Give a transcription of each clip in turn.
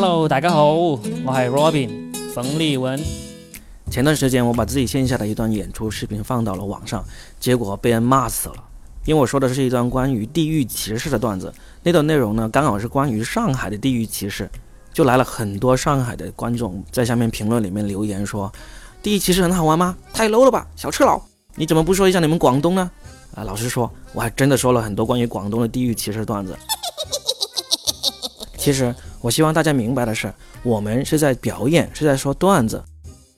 Hello，大家好，我系 Robin 冯立文。前段时间我把自己线下的一段演出视频放到了网上，结果被人骂死了，因为我说的是一段关于地域歧视的段子。那段内容呢，刚好是关于上海的地域歧视，就来了很多上海的观众在下面评论里面留言说：“地域歧视很好玩吗？太 low 了吧，小赤佬！你怎么不说一下你们广东呢？”啊，老实说，我还真的说了很多关于广东的地域歧视段子。其实，我希望大家明白的是，我们是在表演，是在说段子。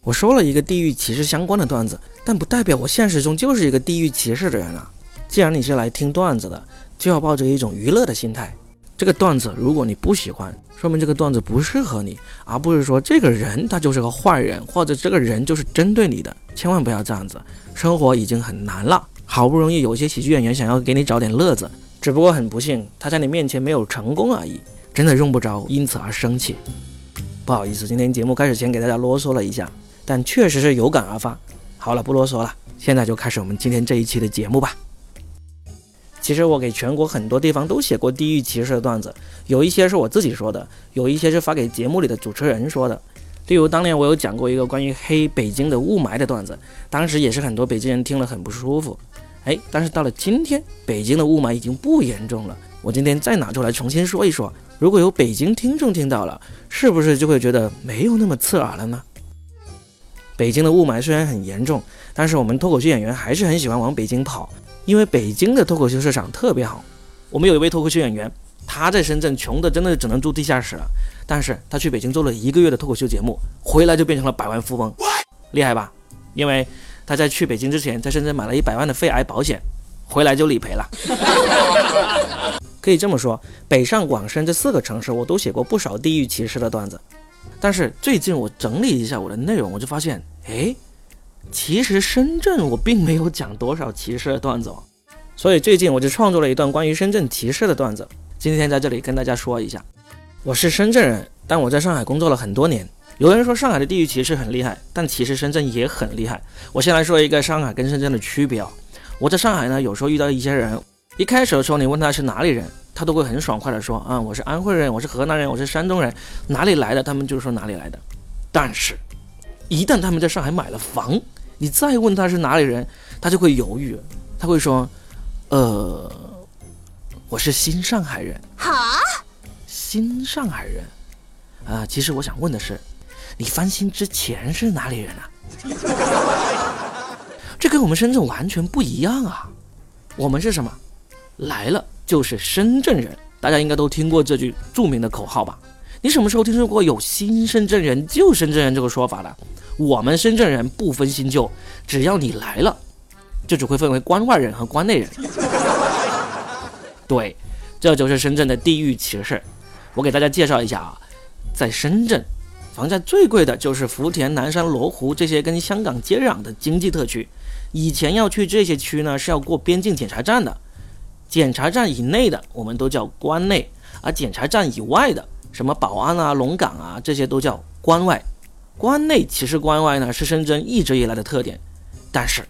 我说了一个地域歧视相关的段子，但不代表我现实中就是一个地域歧视的人啊。既然你是来听段子的，就要抱着一种娱乐的心态。这个段子如果你不喜欢，说明这个段子不适合你，而不是说这个人他就是个坏人，或者这个人就是针对你的。千万不要这样子，生活已经很难了。好不容易有些喜剧演员想要给你找点乐子，只不过很不幸他在你面前没有成功而已，真的用不着因此而生气。不好意思，今天节目开始前给大家啰嗦了一下，但确实是有感而发。好了，不啰嗦了，现在就开始我们今天这一期的节目吧。其实我给全国很多地方都写过地域歧视的段子，有一些是我自己说的，有一些是发给节目里的主持人说的。例如当年我有讲过一个关于黑北京的雾霾的段子，当时也是很多北京人听了很不舒服。哎，但是到了今天，北京的雾霾已经不严重了。我今天再拿出来重新说一说，如果有北京听众听到了，是不是就会觉得没有那么刺耳了呢？北京的雾霾虽然很严重，但是我们脱口秀演员还是很喜欢往北京跑，因为北京的脱口秀市场特别好。我们有一位脱口秀演员，他在深圳穷的真的只能住地下室了，但是他去北京做了一个月的脱口秀节目，回来就变成了百万富翁，厉害吧？因为。他在去北京之前，在深圳买了一百万的肺癌保险，回来就理赔了。可以这么说，北上广深这四个城市，我都写过不少地域歧视的段子。但是最近我整理一下我的内容，我就发现，哎，其实深圳我并没有讲多少歧视的段子哦。所以最近我就创作了一段关于深圳歧视的段子，今天在这里跟大家说一下。我是深圳人，但我在上海工作了很多年。有人说上海的地域歧视很厉害，但其实深圳也很厉害。我先来说一个上海跟深圳的区别啊。我在上海呢，有时候遇到一些人，一开始的时候你问他是哪里人，他都会很爽快的说啊，我是安徽人，我是河南人，我是山东人，哪里来的，他们就说哪里来的。但是，一旦他们在上海买了房，你再问他是哪里人，他就会犹豫，他会说，呃，我是新上海人。哈，新上海人啊，其实我想问的是。你翻新之前是哪里人啊？这跟我们深圳完全不一样啊！我们是什么？来了就是深圳人，大家应该都听过这句著名的口号吧？你什么时候听说过有新深圳人、旧深圳人这个说法的？我们深圳人不分新旧，只要你来了，就只会分为关外人和关内人。对，这就是深圳的地域歧视。我给大家介绍一下啊，在深圳。房价最贵的就是福田、南山、罗湖这些跟香港接壤的经济特区。以前要去这些区呢，是要过边境检查站的。检查站以内的我们都叫关内，而检查站以外的，什么宝安啊、龙岗啊，这些都叫关外。关内歧视关外呢，是深圳一直以来的特点。但是，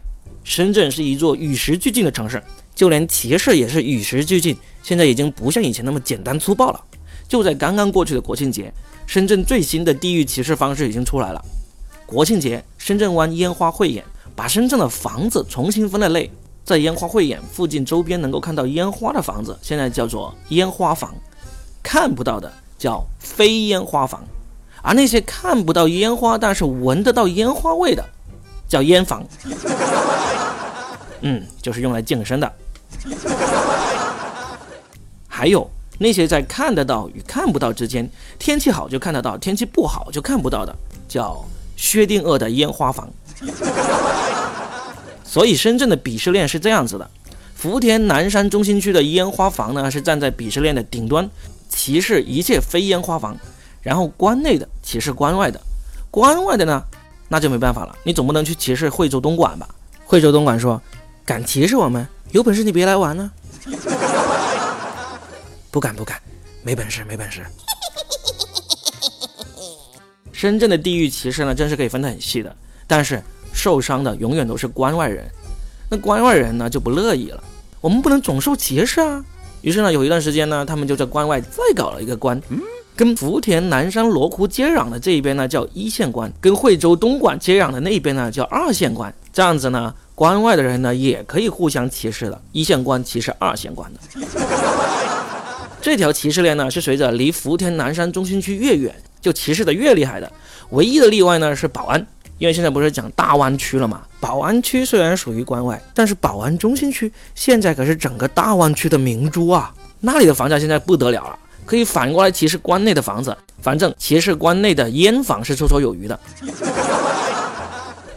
深圳是一座与时俱进的城市，就连歧视也是与时俱进。现在已经不像以前那么简单粗暴了。就在刚刚过去的国庆节。深圳最新的地域歧视方式已经出来了。国庆节，深圳湾烟花汇演，把深圳的房子重新分了类，在烟花汇演附近周边能够看到烟花的房子，现在叫做烟花房；看不到的叫非烟花房，而那些看不到烟花但是闻得到烟花味的，叫烟房。嗯，就是用来健身的。还有。那些在看得到与看不到之间，天气好就看得到，天气不好就看不到的，叫薛定谔的烟花房。所以深圳的鄙视链是这样子的：福田南山中心区的烟花房呢是站在鄙视链的顶端，歧视一切非烟花房；然后关内的歧视关外的，关外的呢那就没办法了，你总不能去歧视惠州东莞吧？惠州东莞说：“敢歧视我们？有本事你别来玩呢。”不敢不敢，没本事没本事。深圳的地域歧视呢，真是可以分得很细的。但是受伤的永远都是关外人，那关外人呢就不乐意了。我们不能总受歧视啊。于是呢，有一段时间呢，他们就在关外再搞了一个关，跟福田南山罗湖接壤的这一边呢叫一线关，跟惠州东莞接壤的那一边呢叫二线关。这样子呢，关外的人呢也可以互相歧视的，一线关歧视二线关的。这条歧视链呢是随着离福田南山中心区越远，就歧视的越厉害的。唯一的例外呢是保安，因为现在不是讲大湾区了嘛。宝安区虽然属于关外，但是宝安中心区现在可是整个大湾区的明珠啊，那里的房价现在不得了了，可以反过来歧视关内的房子。反正歧视关内的烟房是绰绰有余的。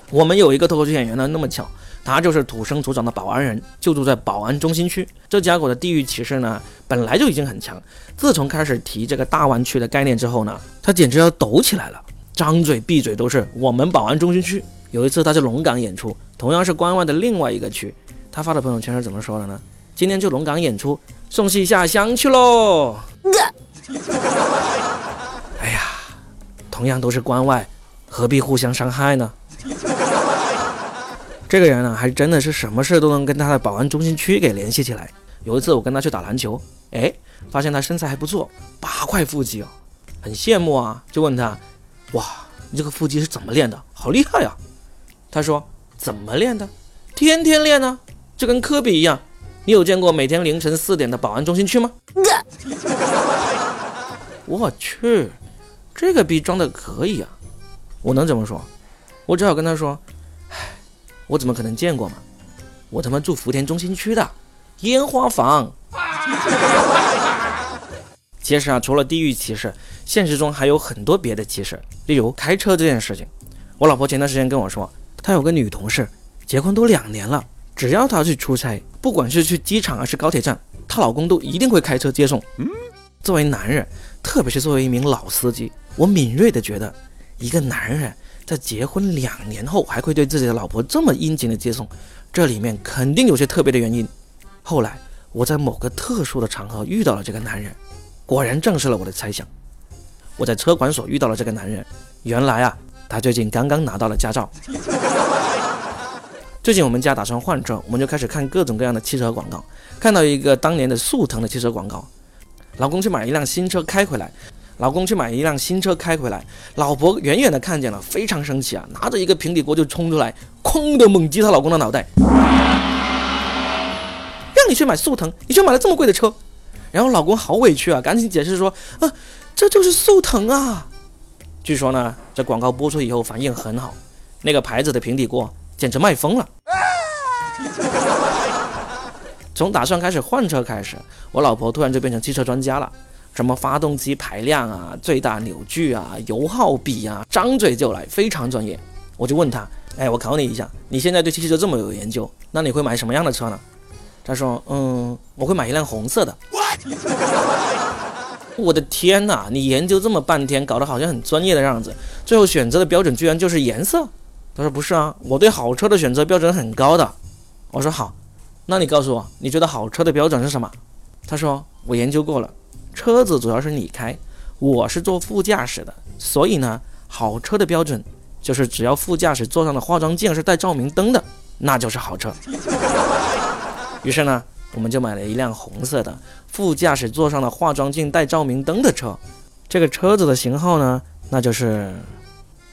我们有一个脱口秀演员呢，那么巧，他就是土生土长的宝安人，就住在宝安中心区。这家伙的地域歧视呢，本来就已经很强，自从开始提这个大湾区的概念之后呢，他简直要抖起来了，张嘴闭嘴都是我们宝安中心区。有一次他去龙岗演出，同样是关外的另外一个区，他发的朋友圈是怎么说的呢？今天去龙岗演出，送戏下乡去喽。哎呀，同样都是关外，何必互相伤害呢？这个人呢，还真的是什么事都能跟他的保安中心区给联系起来。有一次我跟他去打篮球，哎，发现他身材还不错，八块腹肌哦，很羡慕啊，就问他，哇，你这个腹肌是怎么练的？好厉害呀！他说怎么练的？天天练呢，就跟科比一样。你有见过每天凌晨四点的保安中心区吗？我去，这个逼装的可以啊！我能怎么说？我只好跟他说。唉我怎么可能见过嘛？我他妈住福田中心区的烟花房。其实啊，除了地域歧视，现实中还有很多别的歧视，例如开车这件事情。我老婆前段时间跟我说，她有个女同事，结婚都两年了，只要她去出差，不管是去机场还是高铁站，她老公都一定会开车接送。嗯，作为男人，特别是作为一名老司机，我敏锐的觉得，一个男人。在结婚两年后还会对自己的老婆这么殷勤的接送，这里面肯定有些特别的原因。后来我在某个特殊的场合遇到了这个男人，果然证实了我的猜想。我在车管所遇到了这个男人，原来啊，他最近刚刚拿到了驾照。最近我们家打算换车，我们就开始看各种各样的汽车广告，看到一个当年的速腾的汽车广告，老公去买一辆新车开回来。老公去买一辆新车开回来，老婆远远的看见了，非常生气啊，拿着一个平底锅就冲出来，哐的猛击她老公的脑袋。让你去买速腾，你却买了这么贵的车。然后老公好委屈啊，赶紧解释说，啊，这就是速腾啊。据说呢，这广告播出以后反应很好，那个牌子的平底锅简直卖疯了。从打算开始换车开始，我老婆突然就变成汽车专家了。什么发动机排量啊，最大扭矩啊，油耗比啊，张嘴就来，非常专业。我就问他，哎，我考你一下，你现在对汽车这么有研究，那你会买什么样的车呢？他说，嗯，我会买一辆红色的。我的天哪，你研究这么半天，搞得好像很专业的样子，最后选择的标准居然就是颜色？他说不是啊，我对好车的选择标准很高的。我说好，那你告诉我，你觉得好车的标准是什么？他说我研究过了。车子主要是你开，我是坐副驾驶的，所以呢，好车的标准就是只要副驾驶座上的化妆镜是带照明灯的，那就是好车。于是呢，我们就买了一辆红色的副驾驶座上的化妆镜带照明灯的车。这个车子的型号呢，那就是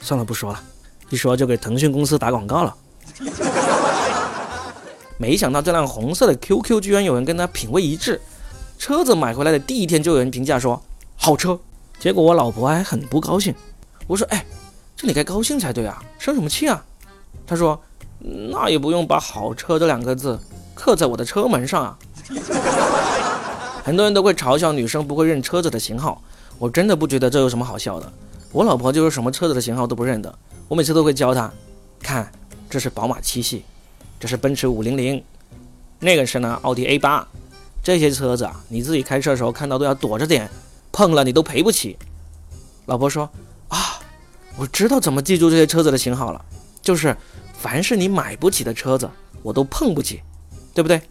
算了不说了，一说就给腾讯公司打广告了。没想到这辆红色的 QQ 居然有人跟他品味一致。车子买回来的第一天就有人评价说好车，结果我老婆还很不高兴。我说：“哎，这你该高兴才对啊，生什么气啊？”他说：“那也不用把好车这两个字刻在我的车门上啊。”很多人都会嘲笑女生不会认车子的型号，我真的不觉得这有什么好笑的。我老婆就是什么车子的型号都不认得，我每次都会教她，看，这是宝马七系，这是奔驰五零零，那个是呢奥迪 A 八。这些车子啊，你自己开车的时候看到都要躲着点，碰了你都赔不起。老婆说：“啊，我知道怎么记住这些车子的型号了，就是凡是你买不起的车子，我都碰不起，对不对？”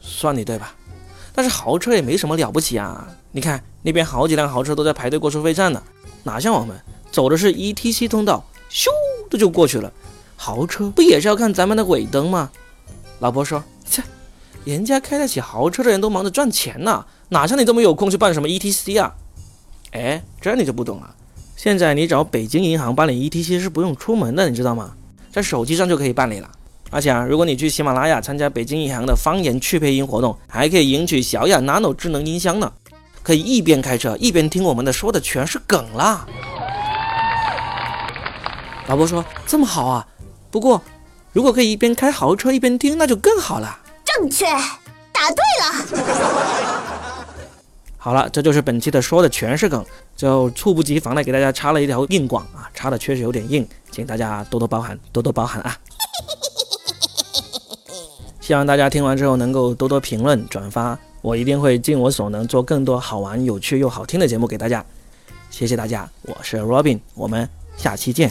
算你对吧？但是豪车也没什么了不起啊，你看那边好几辆豪车都在排队过收费站呢，哪像我们走的是 ETC 通道，咻的就过去了。豪车不也是要看咱们的尾灯吗？老婆说：“切，人家开得起豪车的人都忙着赚钱呢，哪像你这么有空去办什么 ETC 啊？哎，这你就不懂了。现在你找北京银行办理 ETC 是不用出门的，你知道吗？在手机上就可以办理了。而且啊，如果你去喜马拉雅参加北京银行的方言趣配音活动，还可以赢取小雅 Nano 智能音箱呢，可以一边开车一边听我们的，说的全是梗啦。老婆说这么好啊，不过如果可以一边开豪车一边听，那就更好了。正确，答对了。好了，这就是本期的说的全是梗，就猝不及防的给大家插了一条硬广啊，插的确实有点硬，请大家多多包涵，多多包涵啊。希望大家听完之后能够多多评论、转发，我一定会尽我所能做更多好玩、有趣又好听的节目给大家。谢谢大家，我是 Robin，我们下期见。